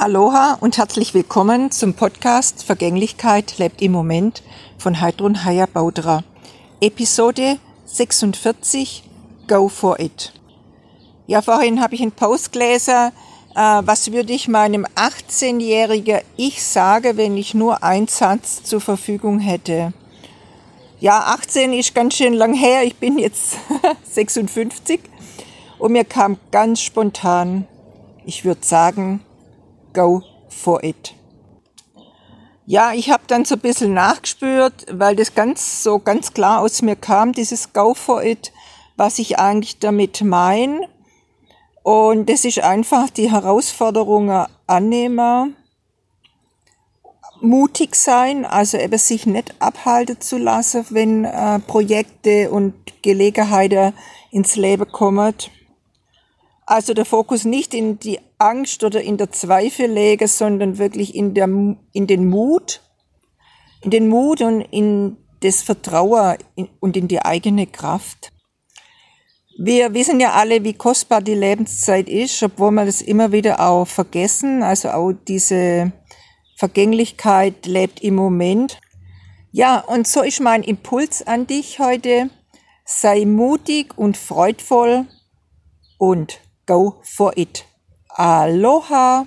Aloha und herzlich willkommen zum Podcast Vergänglichkeit lebt im Moment von Heidrun Haya Baudra. Episode 46 Go for it. Ja, vorhin habe ich einen Post gelesen, äh, was würde ich meinem 18-jährigen Ich sagen, wenn ich nur einen Satz zur Verfügung hätte? Ja, 18 ist ganz schön lang her, ich bin jetzt 56 und mir kam ganz spontan, ich würde sagen, go for it. Ja, ich habe dann so ein bisschen nachgespürt, weil das ganz so ganz klar aus mir kam, dieses go for it, was ich eigentlich damit meine. Und das ist einfach die Herausforderung annehmen, mutig sein, also eben sich nicht abhalten zu lassen, wenn äh, Projekte und Gelegenheiten ins Leben kommen. Also der Fokus nicht in die Angst oder in der Zweifel lege, sondern wirklich in, der, in den Mut, in den Mut und in das Vertrauen und in die eigene Kraft. Wir wissen ja alle, wie kostbar die Lebenszeit ist, obwohl wir das immer wieder auch vergessen. Also auch diese Vergänglichkeit lebt im Moment. Ja, und so ist mein Impuls an dich heute. Sei mutig und freudvoll und go for it. Aloha!